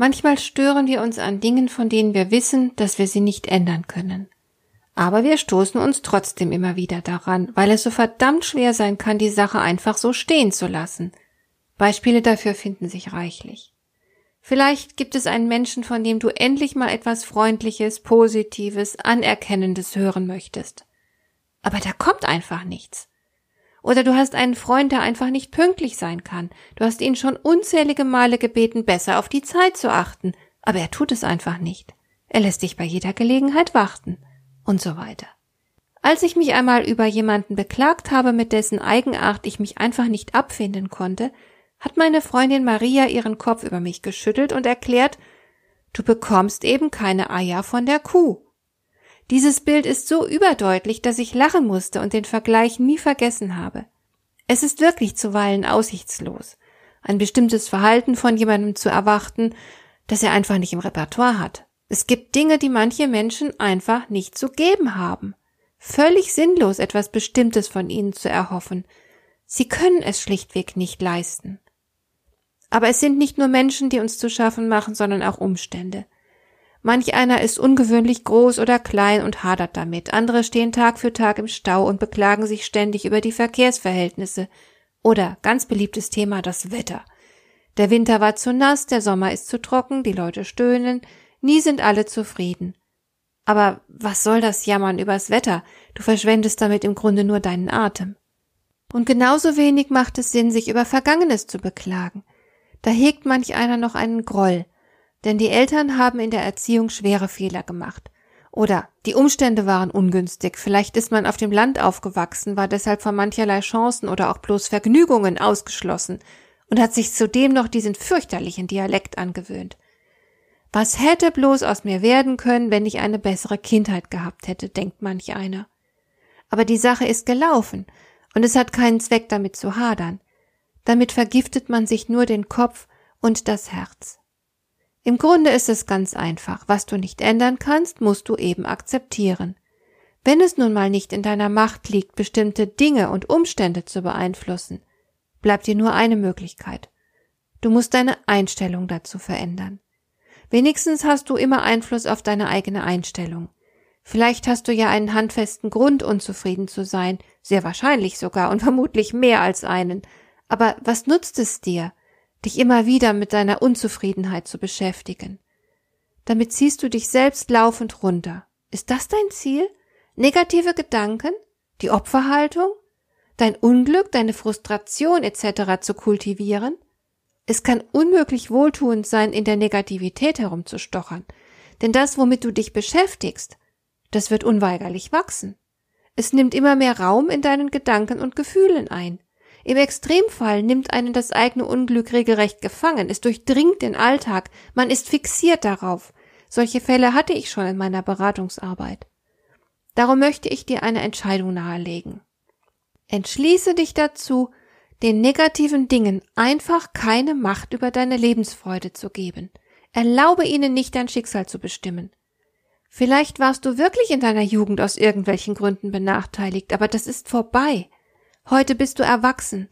Manchmal stören wir uns an Dingen, von denen wir wissen, dass wir sie nicht ändern können. Aber wir stoßen uns trotzdem immer wieder daran, weil es so verdammt schwer sein kann, die Sache einfach so stehen zu lassen. Beispiele dafür finden sich reichlich. Vielleicht gibt es einen Menschen, von dem du endlich mal etwas Freundliches, Positives, Anerkennendes hören möchtest. Aber da kommt einfach nichts. Oder du hast einen Freund, der einfach nicht pünktlich sein kann. Du hast ihn schon unzählige Male gebeten, besser auf die Zeit zu achten, aber er tut es einfach nicht. Er lässt dich bei jeder Gelegenheit warten und so weiter. Als ich mich einmal über jemanden beklagt habe, mit dessen Eigenart ich mich einfach nicht abfinden konnte, hat meine Freundin Maria ihren Kopf über mich geschüttelt und erklärt, du bekommst eben keine Eier von der Kuh. Dieses Bild ist so überdeutlich, dass ich lachen musste und den Vergleich nie vergessen habe. Es ist wirklich zuweilen aussichtslos, ein bestimmtes Verhalten von jemandem zu erwarten, das er einfach nicht im Repertoire hat. Es gibt Dinge, die manche Menschen einfach nicht zu geben haben. Völlig sinnlos, etwas Bestimmtes von ihnen zu erhoffen. Sie können es schlichtweg nicht leisten. Aber es sind nicht nur Menschen, die uns zu schaffen machen, sondern auch Umstände. Manch einer ist ungewöhnlich groß oder klein und hadert damit. Andere stehen Tag für Tag im Stau und beklagen sich ständig über die Verkehrsverhältnisse. Oder ganz beliebtes Thema das Wetter. Der Winter war zu nass, der Sommer ist zu trocken, die Leute stöhnen, nie sind alle zufrieden. Aber was soll das Jammern übers Wetter? Du verschwendest damit im Grunde nur deinen Atem. Und genauso wenig macht es Sinn, sich über Vergangenes zu beklagen. Da hegt manch einer noch einen Groll, denn die Eltern haben in der Erziehung schwere Fehler gemacht. Oder die Umstände waren ungünstig, vielleicht ist man auf dem Land aufgewachsen, war deshalb von mancherlei Chancen oder auch bloß Vergnügungen ausgeschlossen und hat sich zudem noch diesen fürchterlichen Dialekt angewöhnt. Was hätte bloß aus mir werden können, wenn ich eine bessere Kindheit gehabt hätte, denkt manch einer. Aber die Sache ist gelaufen, und es hat keinen Zweck damit zu hadern. Damit vergiftet man sich nur den Kopf und das Herz. Im Grunde ist es ganz einfach. Was du nicht ändern kannst, musst du eben akzeptieren. Wenn es nun mal nicht in deiner Macht liegt, bestimmte Dinge und Umstände zu beeinflussen, bleibt dir nur eine Möglichkeit. Du musst deine Einstellung dazu verändern. Wenigstens hast du immer Einfluss auf deine eigene Einstellung. Vielleicht hast du ja einen handfesten Grund, unzufrieden zu sein, sehr wahrscheinlich sogar und vermutlich mehr als einen. Aber was nutzt es dir, dich immer wieder mit deiner Unzufriedenheit zu beschäftigen. Damit ziehst du dich selbst laufend runter. Ist das dein Ziel? Negative Gedanken? Die Opferhaltung? Dein Unglück, deine Frustration etc. zu kultivieren? Es kann unmöglich wohltuend sein, in der Negativität herumzustochern, denn das, womit du dich beschäftigst, das wird unweigerlich wachsen. Es nimmt immer mehr Raum in deinen Gedanken und Gefühlen ein. Im Extremfall nimmt einen das eigene Unglück regelrecht gefangen, es durchdringt den Alltag, man ist fixiert darauf. Solche Fälle hatte ich schon in meiner Beratungsarbeit. Darum möchte ich dir eine Entscheidung nahelegen. Entschließe dich dazu, den negativen Dingen einfach keine Macht über deine Lebensfreude zu geben. Erlaube ihnen nicht dein Schicksal zu bestimmen. Vielleicht warst du wirklich in deiner Jugend aus irgendwelchen Gründen benachteiligt, aber das ist vorbei. Heute bist du erwachsen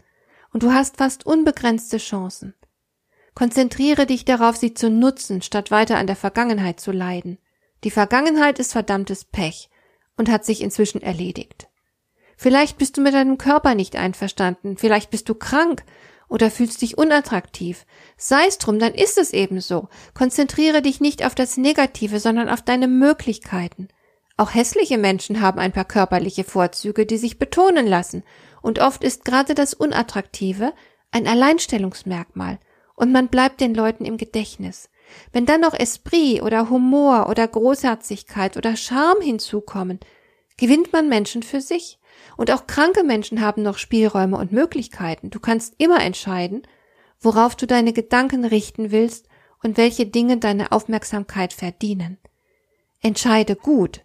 und du hast fast unbegrenzte Chancen. Konzentriere dich darauf, sie zu nutzen, statt weiter an der Vergangenheit zu leiden. Die Vergangenheit ist verdammtes Pech und hat sich inzwischen erledigt. Vielleicht bist du mit deinem Körper nicht einverstanden, vielleicht bist du krank oder fühlst dich unattraktiv. Sei's drum, dann ist es eben so. Konzentriere dich nicht auf das Negative, sondern auf deine Möglichkeiten. Auch hässliche Menschen haben ein paar körperliche Vorzüge, die sich betonen lassen, und oft ist gerade das Unattraktive ein Alleinstellungsmerkmal, und man bleibt den Leuten im Gedächtnis. Wenn dann noch Esprit oder Humor oder Großherzigkeit oder Charme hinzukommen, gewinnt man Menschen für sich. Und auch kranke Menschen haben noch Spielräume und Möglichkeiten. Du kannst immer entscheiden, worauf du deine Gedanken richten willst und welche Dinge deine Aufmerksamkeit verdienen. Entscheide gut,